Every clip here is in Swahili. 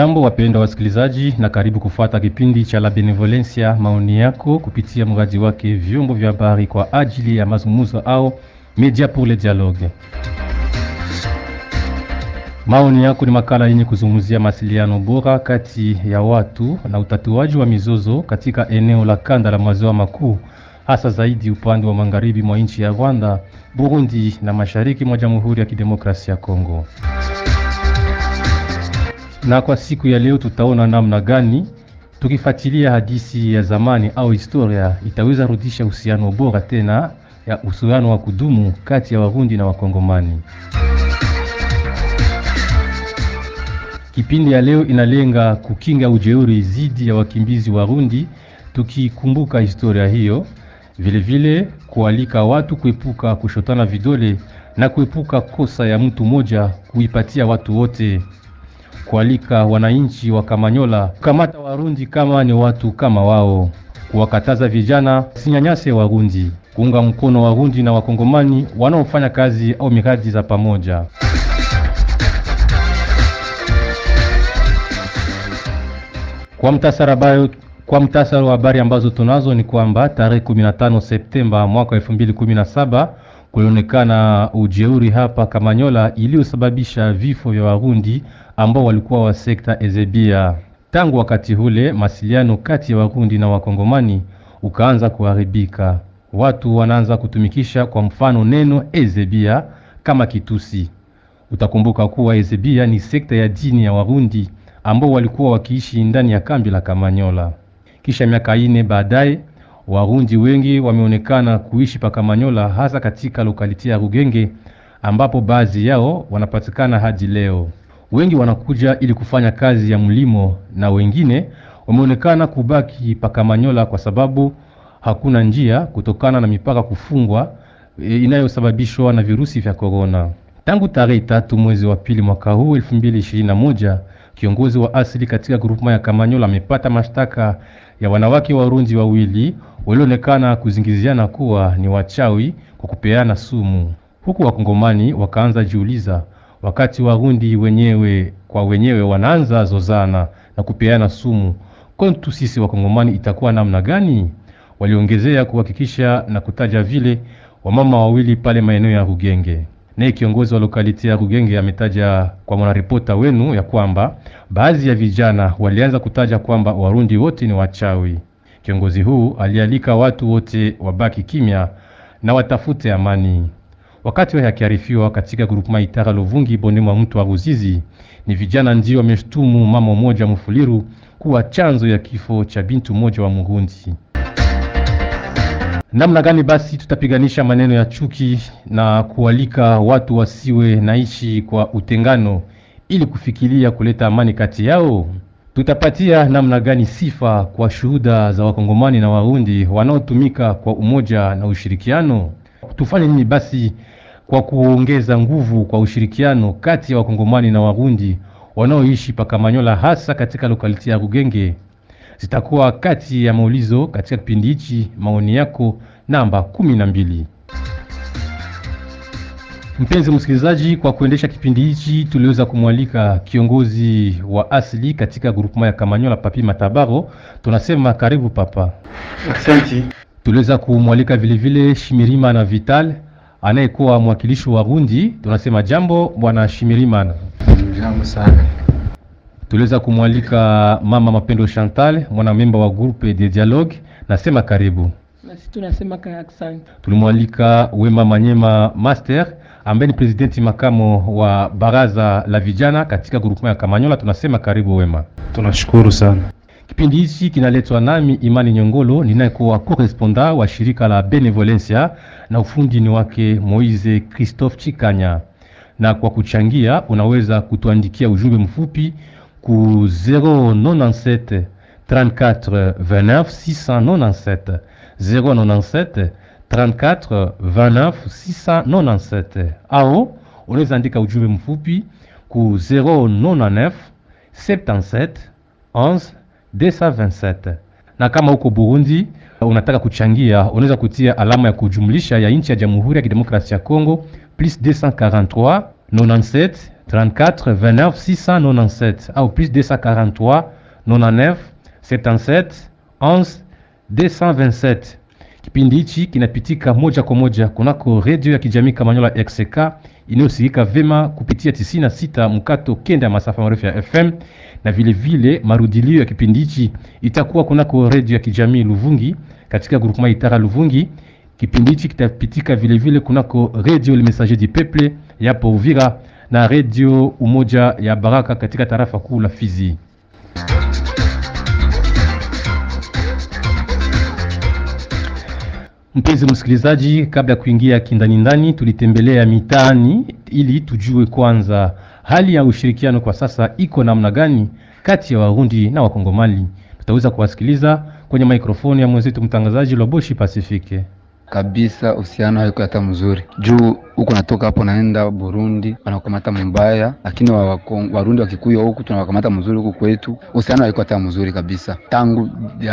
Hamjambo wapendwa wasikilizaji, na karibu kufuata kipindi cha La Benevolencia, maoni yako kupitia mradi wake vyombo vya habari kwa ajili ya mazungumzo au media pour le dialogue. Maoni yako ni makala yenye kuzungumzia masiliano bora kati ya watu na utatuaji wa mizozo katika eneo la kanda la maziwa makuu, hasa zaidi upande wa magharibi mwa nchi ya Rwanda, Burundi na mashariki mwa Jamhuri ya Kidemokrasia ya Kongo. Na kwa siku ya leo tutaona namna gani tukifuatilia hadithi ya zamani au historia itaweza rudisha uhusiano bora tena ya uhusiano wa kudumu kati ya Warundi na Wakongomani. Kipindi ya leo inalenga kukinga ujeuri dhidi ya wakimbizi Warundi, tukikumbuka historia hiyo, vilevile vile kualika watu kuepuka kushotana vidole na kuepuka kosa ya mtu mmoja kuipatia watu wote, kualika wananchi wa Kamanyola kukamata Warundi kama ni watu kama wao, kuwakataza vijana sinyanyase Warundi, kuunga mkono Warundi na Wakongomani wanaofanya kazi au miradi za pamoja. Kwa mtasara bayo, kwa mtasara wa habari ambazo tunazo ni kwamba tarehe 15 Septemba mwaka 2017 kulionekana ujeuri hapa Kamanyola iliyosababisha vifo vya Warundi ambao walikuwa wa sekta Ezebia. Tangu wakati ule masiliano kati ya Warundi na Wakongomani ukaanza kuharibika. Watu wanaanza kutumikisha kwa mfano neno Ezebia kama kitusi. Utakumbuka kuwa Ezebia ni sekta ya dini ya Warundi ambao walikuwa wakiishi ndani ya kambi la Kamanyola. Kisha miaka ine baadaye, Warundi wengi wameonekana kuishi pa Kamanyola, hasa katika lokaliti ya Rugenge ambapo baadhi yao wanapatikana hadi leo. Wengi wanakuja ili kufanya kazi ya mlimo na wengine wameonekana kubaki pa Kamanyola kwa sababu hakuna njia kutokana na mipaka kufungwa e, inayosababishwa na virusi vya korona. Tangu tarehe tatu mwezi wa pili mwaka huu 2021 kiongozi wa asili katika grupu ya Kamanyola amepata mashtaka ya wanawake Warundi wawili walioonekana kuzingiziana kuwa ni wachawi kwa kupeana sumu, huku wakongomani wakaanza jiuliza, wakati Warundi wenyewe kwa wenyewe wanaanza zozana na kupeana sumu, kwetu sisi wakongomani itakuwa namna gani? Waliongezea kuhakikisha na kutaja vile wamama wawili pale maeneo ya Rugenge. Naye kiongozi wa lokaliti ya Rugenge ametaja kwa mwanaripota wenu ya kwamba baadhi ya vijana walianza kutaja kwamba Warundi wote ni wachawi. Kiongozi huu alialika watu wote wabaki kimya na watafute amani. Wakati wa yakiarifiwa katika grupema Itara Luvungi bonde mwa mtu wa Ruzizi, ni vijana ndio wameshtumu mama mmoja mfuliru kuwa chanzo ya kifo cha bintu mmoja wa Murundi. Namna gani basi tutapiganisha maneno ya chuki na kualika watu wasiwe naishi kwa utengano ili kufikiria kuleta amani kati yao? Tutapatia namna gani sifa kwa shuhuda za wakongomani na warundi wanaotumika kwa umoja na ushirikiano? Tufanye nini basi kwa kuongeza nguvu kwa ushirikiano kati ya wakongomani na warundi wanaoishi pakamanyola hasa katika lokaliti ya Rugenge? Zitakuwa kati ya maulizo katika kipindi hichi. Maoni yako namba kumi na mbili. Mpenzi msikilizaji, kwa kuendesha kipindi hichi tuliweza kumwalika kiongozi wa asili katika grupema ya Kamanyola, Papi Matabaro. Tunasema karibu papa. Asante. Tuliweza kumwalika vilevile Shimirima na Vital anayekuwa mwakilishi wa Rundi. Tunasema jambo bwana Shimirimana. Jambo sana. Tuliweza kumwalika mama Mapendo Chantal, mwana memba wa groupe de dialogue. Nasema karibu. Nasi tunasema asante. Tulimwalika Wema Manyema Master ambaye ni presidenti makamo wa baraza la vijana katika grupu ya Kamanyola. Tunasema karibu Wema. Tunashukuru sana. Kipindi hichi kinaletwa nami Imani Nyongolo, ninayekuwa koresponda wa shirika la Benevolencia na ufundi ni wake Moise Christophe Chikanya. Na kwa kuchangia, unaweza kutuandikia ujumbe mfupi ku 097 34 29 697 097 34 29 697 au unaweza andika ujumbe mfupi ku 099 77 11 227 na kama uko Burundi unataka kuchangia, unaweza kutia alama ya kujumlisha ya nchi ya Jamhuri ya Kidemokrasia ya Kongo plus 243 97 34 29 697 au plus 243 99 77 11 227. Kipindi hichi kinapitika moja kwa moja kunako redio ya kijamii Kamanyola XK inayosikika vema kupitia 96 mkato kenda ya masafa marefu ya FM, na vilevile vile marudilio ya kipindi hichi itakuwa kunako redio ya kijamii Luvungi katika grupema Itara Luvungi. Kipindi hichi kitapitika vilevile vile kunako redio Le Messager du Peuple yapo Uvira na redio Umoja ya Baraka katika tarafa kuu la Fizi. Mpenzi msikilizaji, kabla ya kuingia kindani ndani, tulitembelea mitaani ili tujue kwanza hali ya ushirikiano kwa sasa iko namna gani kati ya Warundi na Wakongomani. Tutaweza kuwasikiliza kwenye mikrofoni ya mwenzetu mtangazaji Loboshi Pasifike. Kabisa uhusiano haiko hata mzuri juu huku natoka hapo naenda Burundi wanakamata mbaya, lakini wa, wa, Warundi wakikuya huku tunawakamata mzuri huku kwetu. Uhusiano haiko hata mzuri kabisa tangu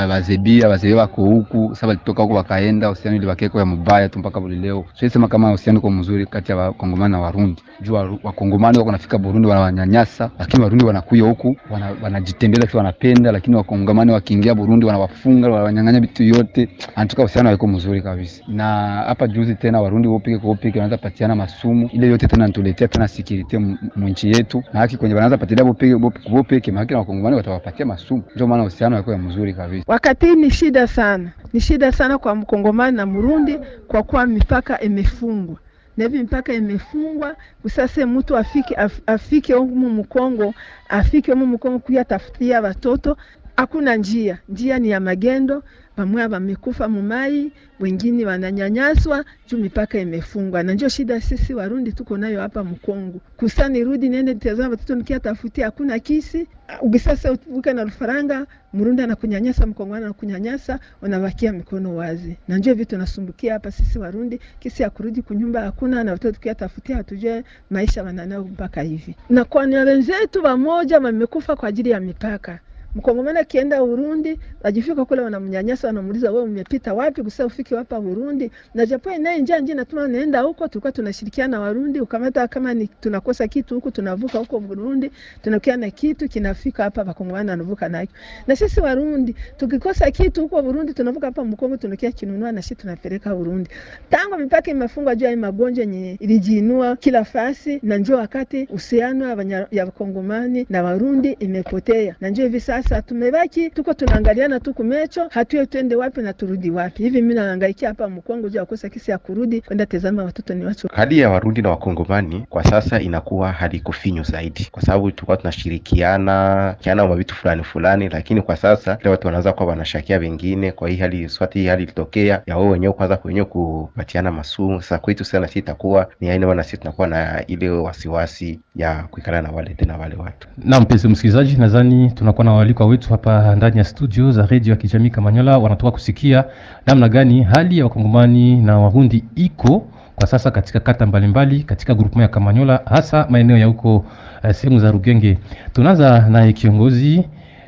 wazebia wazee wako huku sasa walitoka huku wakaenda, uhusiano ili wakeko ya mbaya tu mpaka leo. Siwezi sema kama uhusiano uko mzuri kati ya wakongomani na Warundi juu wa- wakongomani wako nafika Burundi wanawanyanyasa, lakini Warundi wanakuya huku wana- wanajitembeza wana wanapenda, lakini wakongomani wakiingia Burundi wanawafunga wanawanyang'anya vitu yote. anatoka uhusiano haiko mzuri kabisa. Na hapa juzi tena Warundi wopike kwa wopike wanaanza patiana masumu. Ile yote tena natuletea tena security mwinchi yetu, na haki kwenye wanaanza patilia wopike wopike, na wakongomani watawapatia masumu, ndio maana uhusiano ya mzuri kabisa. Wakati ni shida sana, ni shida sana kwa mkongomani na Murundi kwa kuwa mipaka imefungwa. Na hivi mipaka imefungwa kusase mtu afike af, afike humu Mkongo afike humu Mkongo kuya tafutia watoto, hakuna njia, njia ni ya magendo. Pamwe wamekufa mumai, wengine wananyanyaswa juu mipaka imefungwa, na ndio shida sisi Warundi tuko nayo hapa Mkongo. Kusani rudi niende nitazama watoto nikia tafutia, hakuna kisi. Ukisasa uvuke na rufaranga Murundi anakunyanyasa, Mkongwana anakunyanyasa, unabakia mikono wazi, na ndio vitu nasumbukia hapa sisi Warundi, kisi ya kurudi kunyumba hakuna, na watoto tukia tafutia, hatujue maisha wananao mpaka hivi, na kwa wenzetu wamoja wamekufa kwa ajili ya mipaka Mkongomani akienda Urundi ajifika kule wanamnyanyasa, wanamuuliza wewe umepita wapi kusa ufike hapa Urundi? Na japo naye njia njia natuma naenda huko, tulikuwa tunashirikiana na Warundi, ukamata kama ni tunakosa kitu huko, tunavuka huko Burundi, tunakuwa na kitu kinafika hapa, Wakongomani wanavuka nacho. Na sisi Warundi tukikosa kitu huko Burundi, tunavuka hapa Mkongo, tunakia kinunua na sisi tunapeleka Urundi. Tangu mipaka imefungwa juu ya magonjwa yenye ilijiinua kila fasi, na njoo wakati uhusiano ya Wakongomani na Warundi imepotea, na njoo hivi sasa tumebaki tuko tunaangaliana tu kumecho, hatujue twende wapi na turudi wapi. Hivi mimi naangaikia hapa Mkongo juu ya kukosa kisi ya kurudi kwenda tazama watoto ni wacho Hali ya Warundi na Wakongomani kwa sasa inakuwa hali kufinyu zaidi, kwa sababu tulikuwa tunashirikiana kiana wa vitu fulani fulani, lakini kwa sasa leo watu wanaanza kuwa wanashakia wengine. Kwa hii hali swati, hii hali ilitokea ya wao wenyewe kwanza wenyewe kupatiana masumu. Sasa kwetu sana sisi itakuwa ni aina wana sisi tunakuwa na ile wasiwasi ya kuikala na wale tena wale watu Na mpenzi msikilizaji, nadhani tunakuwa na waalikwa wetu hapa ndani ya studio za redio ya kijamii Kamanyola, wanatoka kusikia namna gani hali ya wakongomani na wahundi iko kwa sasa katika kata mbalimbali mbali, katika grupu ya Kamanyola, hasa maeneo ya huko eh, sehemu za Rugenge. Tunaanza naye kiongozi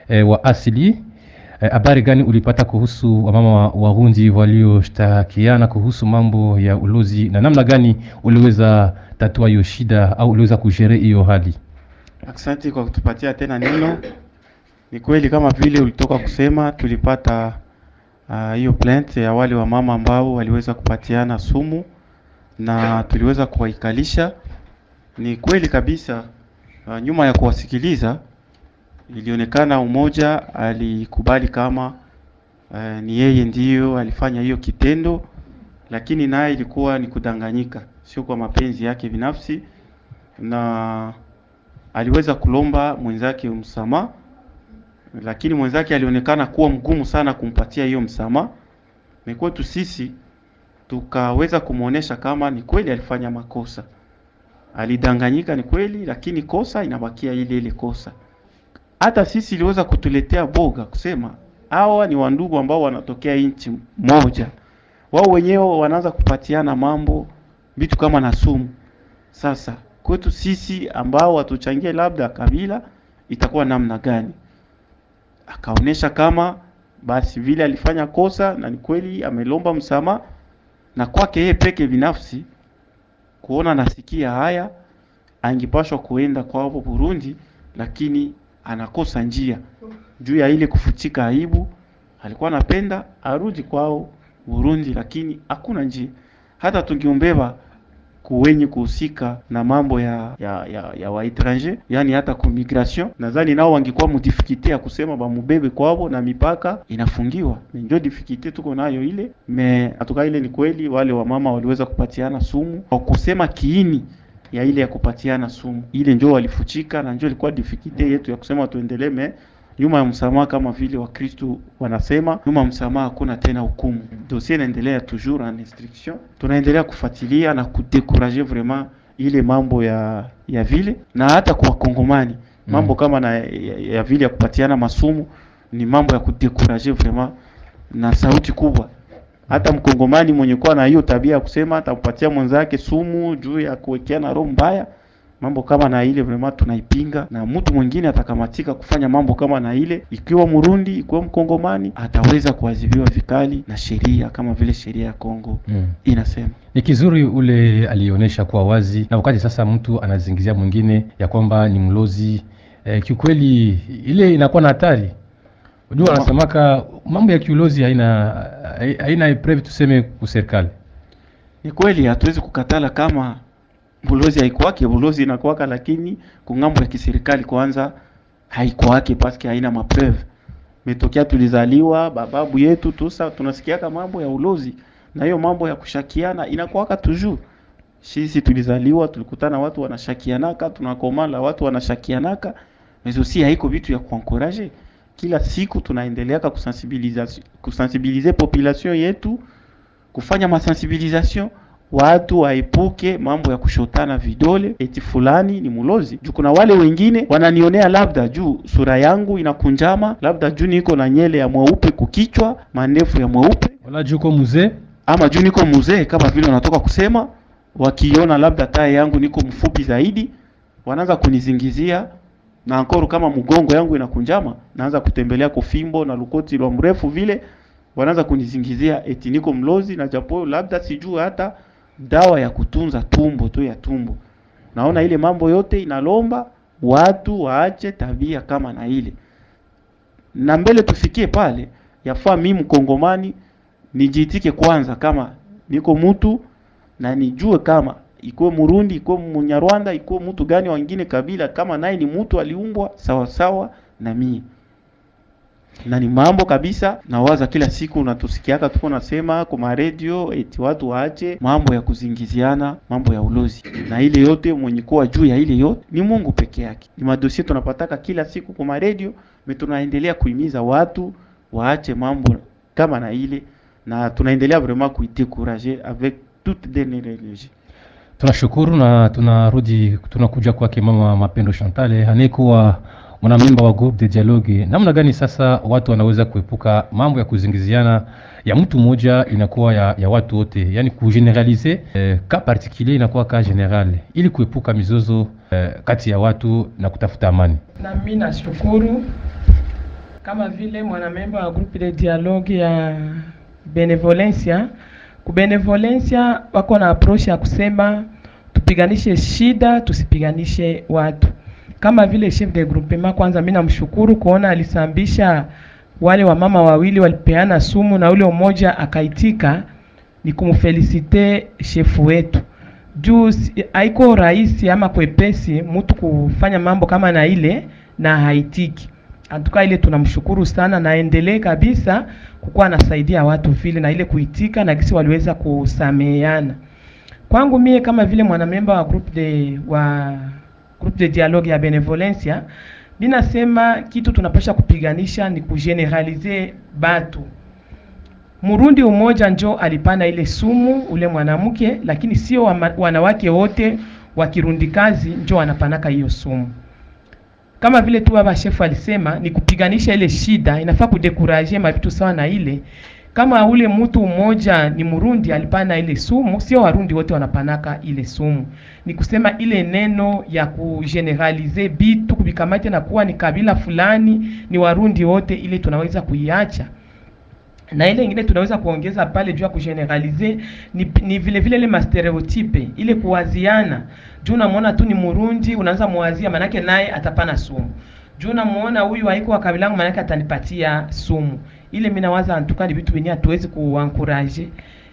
eh, wa asili eh, habari gani ulipata kuhusu wamama wa Warundi walioshtakiana kuhusu mambo ya ulozi na namna gani uliweza tatua hiyo shida au uliweza kujere hiyo hali? Asante kwa kutupatia tena neno. Ni kweli kama vile ulitoka kusema, tulipata hiyo uh, plant ya wale wa mama ambao waliweza kupatiana sumu na tuliweza kuwaikalisha. Ni kweli kabisa. uh, nyuma ya kuwasikiliza ilionekana umoja alikubali kama uh, ni yeye ndiyo alifanya hiyo kitendo, lakini naye ilikuwa ni kudanganyika, sio kwa mapenzi yake binafsi na aliweza kulomba mwenzake msamaha, lakini mwenzake alionekana kuwa mgumu sana kumpatia hiyo msamaha. Mekwetu kwetu sisi tukaweza kumwonyesha kama ni kweli alifanya makosa, alidanganyika, ni kweli, lakini kosa inabakia ile ile kosa. Hata sisi iliweza kutuletea boga kusema hawa ni wandugu ambao wanatokea nchi moja, wao wenyewe wanaanza kupatiana mambo vitu kama na sumu. Sasa kwetu sisi ambao watuchangie labda kabila itakuwa namna gani? Akaonesha kama basi vile alifanya kosa na ni kweli amelomba msamaha, na kwake yeye peke binafsi kuona nasikia haya, angepashwa kuenda kwao Burundi, lakini anakosa njia juu ya ile kufutika aibu. Alikuwa anapenda arudi kwao Burundi, lakini hakuna njia. Hata tungiombeba kuwenye kuhusika na mambo ya ya, ya, ya waetranger yani hata ku migration, nadhani nao wangekuwa mudifikite ya kusema bamubebe kwao na mipaka inafungiwa. Ndio difikite tuko nayo ile me atuka, ile ni kweli, wale wamama waliweza kupatiana sumu. Kwa kusema kiini ya ile ya kupatiana sumu. Ile ndio walifuchika, na ndio ilikuwa difikite yetu ya kusema tuendelee me nyuma ya msamaha, kama vile Wakristo wanasema nyuma ya msamaha hakuna tena hukumu. Dosie inaendelea toujours en instruction, tunaendelea kufuatilia na kudekurager vraiment ile mambo ya ya vile, na hata kwa Kongomani mambo kama na ya, ya vile ya kupatiana masumu ni mambo ya kudekurager vraiment na sauti kubwa. Hata mkongomani mwenye kuwa na hiyo tabia ya kusema atampatia mwenzake sumu juu ya kuwekeana roho mbaya mambo kama na ile vraiment tunaipinga, na mtu mwingine atakamatika kufanya mambo kama na ile, ikiwa Murundi, ikiwa Mkongomani, ataweza kuadhibiwa vikali na sheria kama vile sheria ya Kongo Mm. inasema. Ni kizuri ule alionyesha kuwa wazi, na wakati sasa mtu anazingizia mwingine ya kwamba ni mlozi eh, kiukweli ile inakuwa na hatari. Unajua Ma- wanasemaka mambo ya kiulozi haina haina preve tuseme kuserikali. Ni kweli hatuwezi kukatala kama bulozi haikuwake, bulozi inakuwaka, lakini kungambo ya kiserikali kwanza haikuwake paske haina mapreve. Metokea tulizaliwa bababu yetu tusa tunasikiaka mambo ya ulozi na hiyo mambo ya kushakiana inakuwaka tuju. Sisi tulizaliwa tulikutana watu wanashakianaka, tunakomala watu wanashakianaka, mezo si haiko vitu ya kuankuraje. Kila siku tunaendeleaka kusensibilize population yetu kufanya masensibilisation watu waepuke mambo ya kushotana vidole eti fulani ni mulozi. Juu kuna wale wengine wananionea labda juu sura yangu inakunjama, labda juu niko na nyele ya mweupe kukichwa, mandefu ya mweupe, Wala juko mzee ama juu niko mzee kama vile wanatoka kusema, wakiona labda taye yangu niko mfupi zaidi, wanaanza kunizingizia na ankoro kama mgongo yangu inakunjama, naanza kutembelea kufimbo na lukoti lwa mrefu vile, wanaanza kunizingizia eti niko mlozi, na japo labda sijui hata dawa ya kutunza tumbo tu ya tumbo. Naona ile mambo yote inalomba watu waache tabia kama na ile, na mbele tufikie pale, yafaa mimi mkongomani nijiitike kwanza kama niko mtu na nijue kama ikuwe Murundi, ikuwe Munyarwanda, ikuwe mtu gani wengine kabila, kama naye ni mtu aliumbwa sawa sawa na mie, na ni mambo kabisa. Nawaza kila siku natusikiaka tuko nasema kwa radio eti watu waache mambo ya kuzingiziana, mambo ya ulozi, na ile yote mwenye kuwa juu ya ile yote ni Mungu peke yake. Ni madosie tunapataka kila siku kwa me tunaendelea kuhimiza watu waache mambo kama na ile, na tunaendelea vraiment kuidekourage avec toute l'énergie. Tunashukuru na tunarudi tunakuja kwake mama Mapendo Chantale anayekuwa mwanamemba wa group de dialogue. Namna gani sasa watu wanaweza kuepuka mambo ya kuzingiziana ya mtu mmoja inakuwa ya, ya watu wote, yani kugeneralize eh, ka particulier inakuwa ka general, ili kuepuka mizozo eh, kati ya watu na kutafuta amani. Na mimi nashukuru kama vile mwanamemba wa group de dialogue ya benevolencia kubenevolencia wako na approach ya kusema tupiganishe shida, tusipiganishe watu. Kama vile chef de groupement, kwanza mimi namshukuru kuona alisambisha wale wamama wawili walipeana sumu na ule mmoja akaitika, ni kumfelicite shefu wetu juu haiko rahisi ama kwepesi mtu kufanya mambo kama na ile na haitiki. Antuka ile tunamshukuru sana, naendelee kabisa kukuwa anasaidia watu vile na ile kuitika na kisi waliweza kusameheana. Kwangu mie kama vile mwanamemba wa group de wa groupe de dialogue ya benevolencia, binasema kitu tunapasha kupiganisha ni kugeneralize batu Murundi umoja njo alipana ile sumu ule mwanamke, lakini sio wanawake wote wa Kirundi kazi njo wanapanaka hiyo sumu. Kama vile tu baba shefu alisema ni kupiganisha ile shida, inafaa kudekuraje mabitu sawa na ile. Kama ule mtu mmoja ni Murundi alipana ile sumu, sio Warundi wote wanapanaka ile sumu. Ni kusema ile neno ya kugeneralize bitu kubikamate na kuwa ni kabila fulani, ni Warundi wote, ile tunaweza kuiacha. Na ile ingine tunaweza kuongeza pale juu ya kugeneralize ni, ni vile vile ile mastereotype ile kuwaziana. Juu unamwona tu ni Murundi unaanza muwazia manake naye atapana sumu. Juu unamwona huyu haiko wa kabila langu, manake atanipatia sumu ile mimi nawaza antuka ni vitu vyenyewe hatuwezi kuankuraje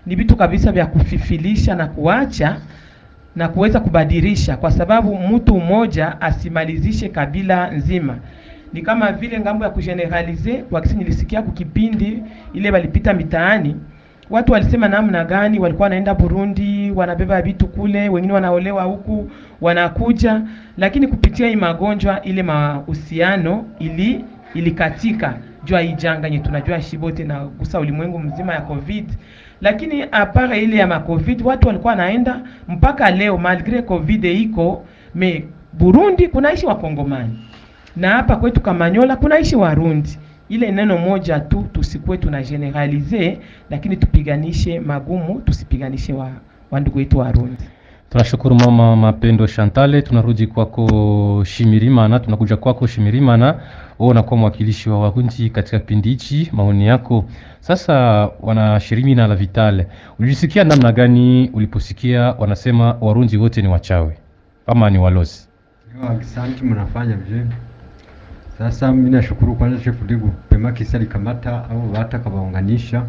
ni vitu kabisa vya kufifilisha na kuacha na kuweza kubadilisha. Kwa sababu mtu mmoja asimalizishe kabila nzima. Ni kama vile ng'ambo ya kugeneralize wakisi nilisikia kukipindi ile walipita mitaani. Watu walisema namna gani walikuwa wanaenda Burundi wanabeba vitu kule wengine wanaolewa huku wanakuja. Lakini kupitia hii magonjwa ile mahusiano ili ilikatika jua hii janga nye tunajua shibote na gusa ulimwengu mzima ya covid lakini apara ile ya covid watu walikuwa naenda mpaka leo malgre covid iko me Burundi kunaishi wakongomani na hapa kwetu Kamanyola kunaishi Warundi. Ile neno moja tu, tusikuwe tuna generalize, lakini tupiganishe magumu, tusipiganishe wa, wa ndugu wetu Warundi. Tunashukuru mama Mapendo Shantale. Tunarudi kwako Shimirimana, tunakuja kwako Shimirimana. Wewe unakuwa mwakilishi wa Warundi katika kipindi hichi, maoni yako sasa. Wana Shirimina la Vitale, ulisikia namna gani uliposikia wanasema warunji wote ni wachawi ama ni walozi? Asante, mnafanya vizuri. Sasa mimi nashukuru kwanza chef Digu pema kisa likamata au wata kabaunganisha.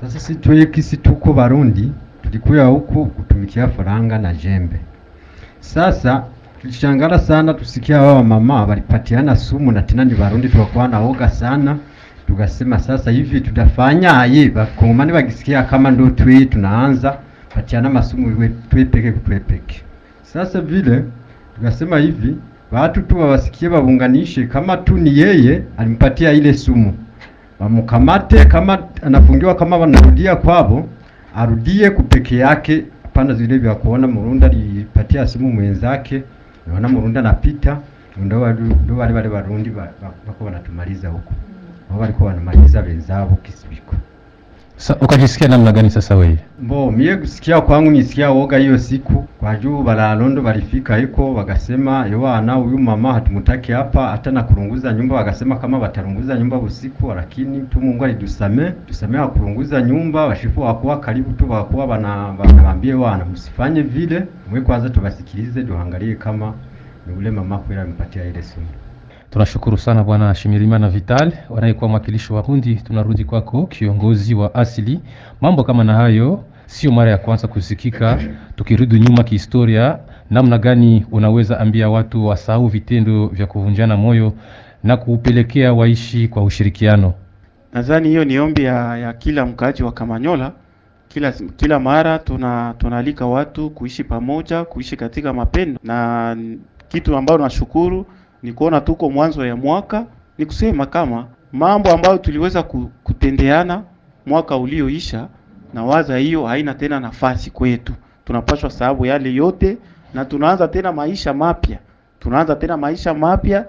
Sasa si tuye kisi tuko Barundi tulikuya huku kutumikia faranga na jembe. Sasa tulishangala sana tusikia wao mama walipatiana sumu na tena ni Barundi tukakuwa na woga sana. Tukasema sasa hivi tutafanya aye bakongomani bagisikia kama ndo twi tunaanza patiana masumu iwe twepeke kutwe peke. Sasa vile tukasema hivi watu tu wawasikie wabunganishe, kama tu ni yeye alimpatia ile sumu, wamukamate. Kama anafungiwa, kama wanarudia kwavo, arudie kupeke yake, pana zile vya kuona Murundi alipatia simu mwenzake, naona Murundi anapita, ndo wale wale Warundi wako wanatumaliza huko, wao walikuwa wanamaliza wenzao kisibiko. Sa, ukajisikia namna gani sasa wewe? Mbo mie kusikia kwangu nisikia woga hiyo siku kwa juu balalondo balifika hiko wakasema yowana huyu mama hatumutaki hapa hata na kurunguza nyumba, wakasema kama watarunguza nyumba usiku, lakini tu Mungu alidusame tusame wakurunguza nyumba. Washifu wakuwa karibu tu wakuwa bana banawambie wana msifanye vile, mwe kwanza tubasikilize tuangalie kama ni ule mama kweli amepatia ile sumu. Tunashukuru sana bwana Shimirimana Vital, wanayekuwa mwakilishi wa Rundi. Tunarudi kwako kiongozi wa asili. Mambo kama na hayo sio mara ya kwanza kusikika. Tukirudi nyuma kihistoria, namna gani unaweza ambia watu wasahau vitendo vya kuvunjana moyo na kuupelekea waishi kwa ushirikiano? Nadhani hiyo ni ombi ya, ya kila mkaaji wa Kamanyola. Kila kila mara tuna tunaalika watu kuishi pamoja, kuishi katika mapendo, na kitu ambayo nashukuru ni kuona tuko mwanzo ya mwaka, ni kusema kama mambo ambayo tuliweza kutendeana mwaka ulioisha, na waza hiyo haina tena nafasi kwetu. Tunapashwa sababu yale yote, na tunaanza tena maisha mapya, tunaanza tena maisha mapya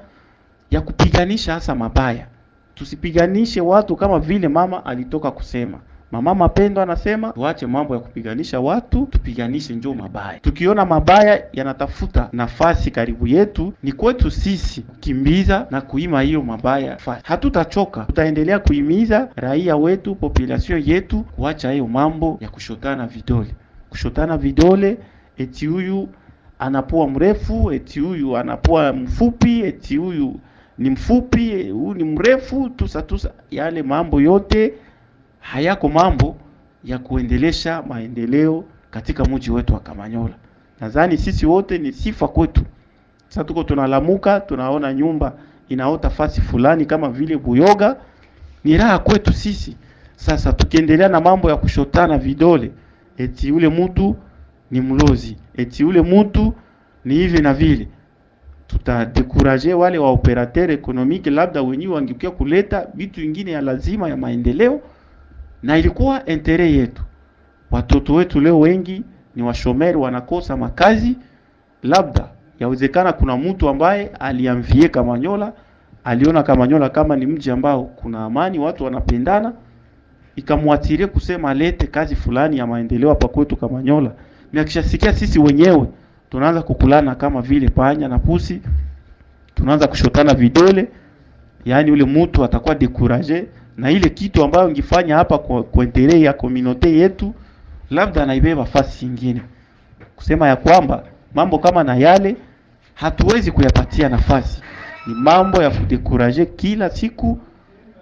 ya kupiganisha hasa mabaya. Tusipiganishe watu kama vile mama alitoka kusema. Mama Mapendo anasema tuache mambo ya kupiganisha watu, tupiganishe njoo mabaya. Tukiona mabaya yanatafuta nafasi karibu yetu, ni kwetu sisi kukimbiza na kuima hiyo mabaya fasi. Hatutachoka, tutaendelea kuhimiza raia wetu, population yetu kuacha hiyo mambo ya kushotana vidole, kushotana vidole, eti huyu anapoa mrefu, eti huyu anapua mfupi, eti huyu ni mfupi, huyu ni mrefu, tusa tusa, yale mambo yote hayako mambo ya kuendelesha maendeleo katika mji wetu wa Kamanyola. Nadhani sisi wote ni sifa kwetu. Sasa tuko tunalamuka, tunaona nyumba inaota fasi fulani kama vile Buyoga, ni raha kwetu sisi. Sasa tukiendelea na mambo ya kushotana vidole, eti ule mtu ni mlozi, eti ule mtu ni hivi na vile, tutadekuraje wale wa operateur economique, labda wenyewe wangekuwa kuleta vitu vingine ya lazima ya maendeleo na ilikuwa entere yetu. Watoto wetu leo wengi ni washomeri, wanakosa makazi. Labda yawezekana kuna mtu ambaye aliamvie Kamanyola, aliona Kamanyola kama ni mji ambao kuna amani, watu wanapendana, ikamwatirie kusema alete kazi fulani ya maendeleo hapa kwetu Kamanyola. Na kishasikia sisi wenyewe tunaanza kukulana kama vile panya na pusi, tunaanza kushotana vidole, yaani ule mtu atakuwa dekuraje na ile kitu ambayo ngifanya hapa kwa kuendelea ya komunote yetu, labda naibeba fasi nyingine, kusema ya kwamba mambo kama na yale hatuwezi kuyapatia nafasi. Ni mambo ya kudekuraje kila siku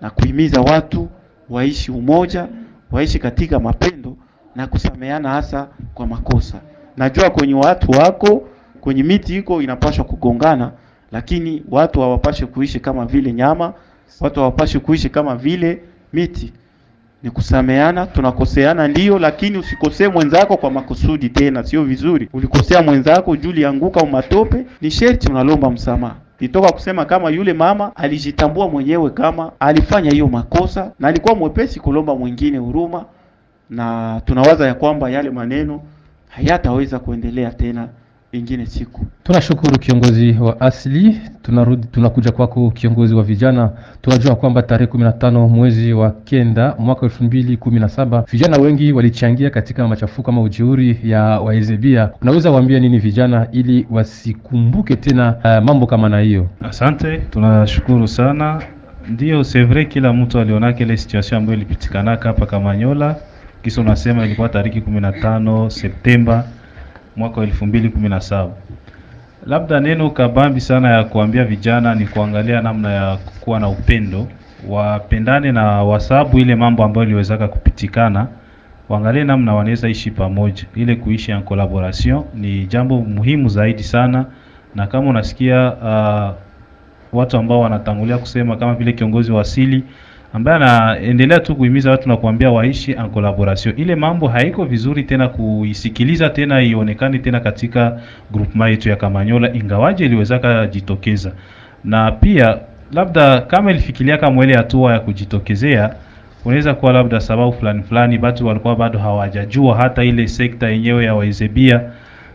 na kuhimiza watu waishi umoja, waishi katika mapendo na kusameana hasa kwa makosa. Najua kwenye watu wako kwenye miti iko inapaswa kugongana, lakini watu hawapaswi kuishi kama vile nyama, watu hawapashi kuishi kama vile miti. Ni kusameana, tunakoseana ndio, lakini usikosee mwenzako kwa makusudi tena, sio vizuri. Ulikosea mwenzako juu lianguka umatope, ni sherti unalomba msamaha. Nitoka kusema kama yule mama alijitambua mwenyewe kama alifanya hiyo makosa na alikuwa mwepesi kulomba mwingine huruma, na tunawaza ya kwamba yale maneno hayataweza kuendelea tena ingine siku. Tunashukuru kiongozi wa asili. Tunarudi, tunakuja kwako kiongozi wa vijana. Tunajua kwamba tarehe 15 mwezi wa kenda mwaka 2017 vijana wengi walichangia katika machafuko ama ujeuri ya Waezebia. Unaweza waambia nini vijana ili wasikumbuke tena uh, mambo kama na hiyo? Asante, tunashukuru sana. Ndio, c'est vrai kila mtu alionaka ile situation ambayo ilipitikanaka hapa Kamanyola. Kisa unasema ilikuwa tariki 15 Septemba mwaka wa elfu mbili kumi na saba. Labda neno kabambi sana ya kuambia vijana ni kuangalia namna ya kuwa na upendo, wapendane na wasabu ile mambo ambayo iliwezaka kupitikana, waangalie namna wanaweza ishi pamoja. Ile kuishi en collaboration ni jambo muhimu zaidi sana, na kama unasikia uh, watu ambao wanatangulia kusema kama vile kiongozi wa asili ambaye anaendelea tu kuhimiza watu na kuambia waishi en collaboration. Ile mambo haiko vizuri tena kuisikiliza tena ionekane tena katika groupement yetu ya Kamanyola, ingawaje iliwezaka jitokeza, na pia labda kama ilifikiria kama ile hatua ya kujitokezea, unaweza kuwa labda sababu fulani fulani, watu walikuwa bado hawajajua hata ile sekta yenyewe ya waizebia,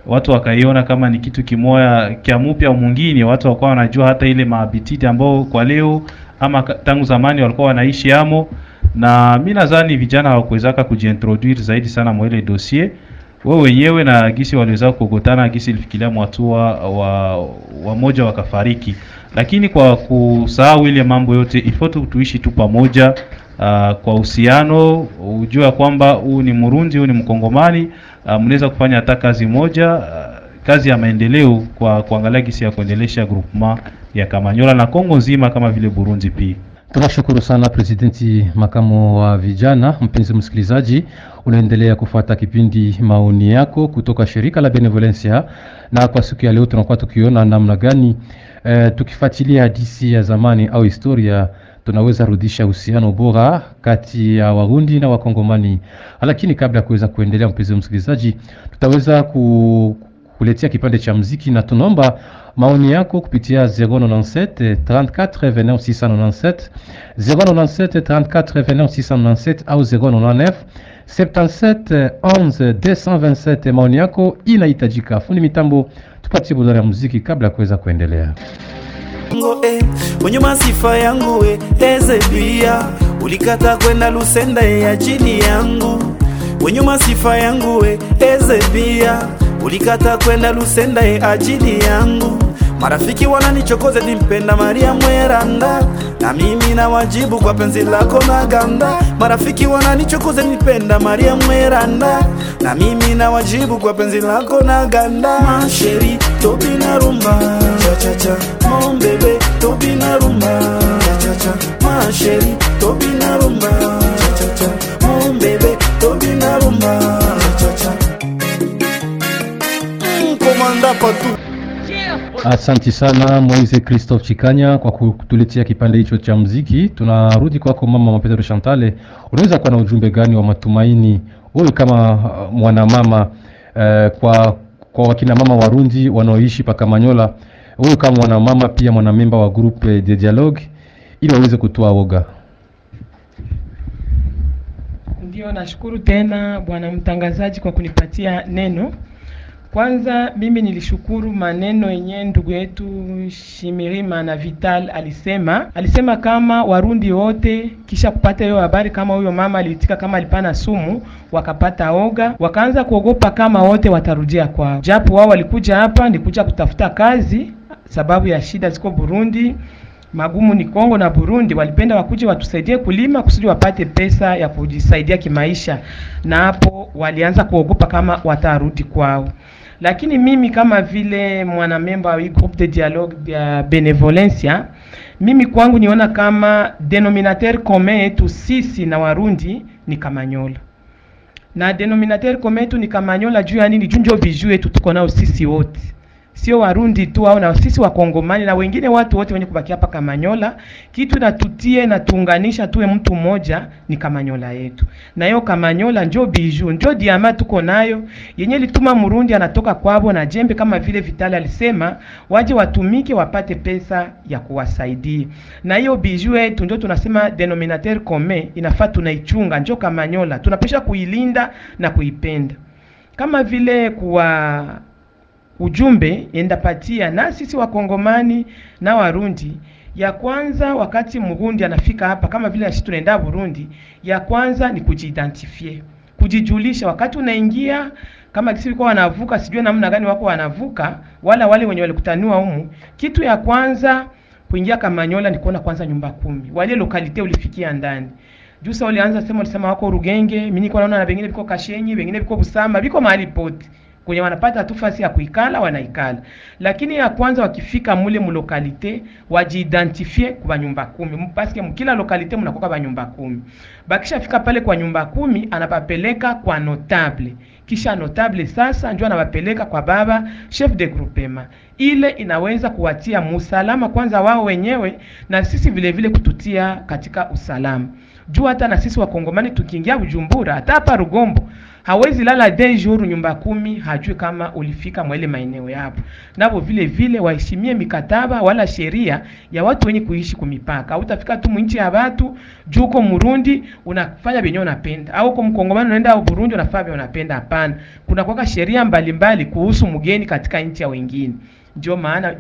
watu wakaiona kama ni kitu kimoya kya mupya mwingine, watu wakawa wanajua hata ile maabititi ambao kwa leo ama tangu zamani walikuwa wanaishi amo, na mi nadhani vijana hawakuwezaka kujiintroduire zaidi sana mwele dossier. Wao wenyewe, na gisi waliweza kukutana, gisi ilifikilia mwatua wa wamoja wakafariki, lakini kwa kusahau ile mambo yote, ifo tu tuishi tu pamoja uh, kwa uhusiano, ujua kwamba huu ni Murundi, huu ni Mkongomani, uh, mnaweza kufanya hata kazi moja uh, kazi ya maendeleo kwa kuangalia gisi ya kuendelesha groupement ya Kamanyola na Kongo nzima kama vile Burundi pia. Tunashukuru sana presidenti makamu wa vijana. Mpenzi msikilizaji, unaendelea kufuata kipindi maoni yako kutoka shirika la Benevolencia, na kwa siku ya leo tunakuwa tukiona namna gani e, tukifuatilia hadisi ya zamani au historia tunaweza rudisha uhusiano bora kati ya Warundi na Wakongomani. Lakini kabla ya kuweza kuendelea, mpenzi msikilizaji, tutaweza ku kuletea kipande cha mziki na tunaomba maoni yako kupitia 097 34 29 697 097 34 29 697 au 099 77 11 227. Maoni yako inahitajika. Fundi mitambo, tupatie burudani ya muziki kabla ya kuweza kuendelea. Eh, wenye masifa yangu we Ezebia, ulikata kwenda Lusenda ya chini yangu. Wenye masifa yangu Ezebia, ulikata kwenda Lusenda ye ajili yangu. Marafiki wananichokoza nimpenda Maria Mweranda, na mimi na wajibu kwa penzi lako na ganda. Marafiki wananichokoza nipenda Maria Mweranda, na mimi na wajibu kwa penzi lako na ganda. Masheri tobi na rumba. Cha cha cha, mombebe topi na rumba. Cha cha cha, masheri tobi na rumba. Cha cha cha, mombebe topi na rumba komanda tu. Asanti sana Moise Christophe Chikanya kwa kutuletea kipande hicho cha mziki. Tunarudi kwako mama Mapetero Chantale, unaweza kuwa na ujumbe gani wa matumaini wewe kama uh, mwanamama eh, kwa kwa wakina mama Warundi wanaoishi Pakamanyola, wewe kama mwanamama pia mwanamemba wa groupe de dialogue, ili waweze kutoa woga? Ndio, nashukuru tena bwana mtangazaji kwa kunipatia neno. Kwanza mimi nilishukuru maneno yenye ndugu yetu Shimirima na Vital alisema. Alisema kama Warundi wote kisha kupata hiyo habari kama huyo mama aliitika kama alipana sumu, wakapata oga, wakaanza kuogopa kama wote watarudia kwao, japo wao walikuja hapa ni kuja kutafuta kazi sababu ya shida ziko Burundi. Magumu ni Kongo na Burundi, walipenda wakuje watusaidie kulima kusudi wapate pesa ya kujisaidia kimaisha, na hapo walianza kuogopa kama watarudi kwao. Lakini mimi kama vile mwanamemba wa hii groupe de dialogue ya benevolencia, mimi kwangu niona kama denominateur commun yetu sisi na Warundi ni Kamanyola na denominateur commun yetu ni Kamanyola juu ya nini? Juu ndio viju yetu tuko nao sisi wote, sio Warundi tu au na sisi Wakongomani na wengine watu wote wenye kubaki hapa Kamanyola. Kitu natutie na tuunganisha tuwe mtu mmoja ni Kamanyola yetu, na hiyo Kamanyola njo biju njo diama tuko nayo. Yenye lituma Murundi anatoka kwabo na jembe, kama vile Vitali alisema, waje watumike wapate pesa ya kuwasaidia, na hiyo biju yetu ndio tunasema denominateur commun, inafaa tunaichunga, njo Kamanyola. Tunapesha kuilinda na kuipenda, kama vile kuwa ujumbe endapatia na sisi wakongomani na warundi ya kwanza wakati murundi anafika hapa kama vile sisi tunaenda burundi ya kwanza ni kujiidentifie kujijulisha wakati unaingia kama sisi kwa wanavuka sijui namna gani wako wanavuka wala wale wenye walikutaniwa humu kitu ya kwanza kuingia kamanyola ni kuona kwanza nyumba kumi wale lokalite ulifikia ndani. Jusa walianza sema walisema wako rugenge mimi niko naona na wengine biko kashenyi wengine biko busama biko mahali pote kwenye wanapata tu fasi ya kuikala wanaikala, lakini ya kwanza wakifika mule mulokalite wajiidentifie kwa nyumba kumi, paske mkila lokalite mnakoka ba nyumba kumi. Bakishafika pale kwa nyumba kumi, anapapeleka kwa notable, kisha notable sasa ndio anapapeleka kwa baba chef de groupement. Ile inaweza kuwatia musalama kwanza wao wenyewe na sisi vile vile kututia katika usalama juu hata na sisi wakongomani tukiingia Bujumbura hata hapa Rugombo hawezi lala de jour nyumba kumi hajui kama ulifika mwele maeneo yapo. Navo vile vile waheshimie mikataba wala sheria ya watu wenye kuishi kumipaka. Utafika tu mwinchi ya watu juu uko Murundi unafanya vyenye unapenda au uko mkongomani unaenda Burundi unafanya vyenye unapenda. Hapana, kuna kwaka sheria mbalimbali kuhusu mgeni katika nchi ya wengine. Ndio maana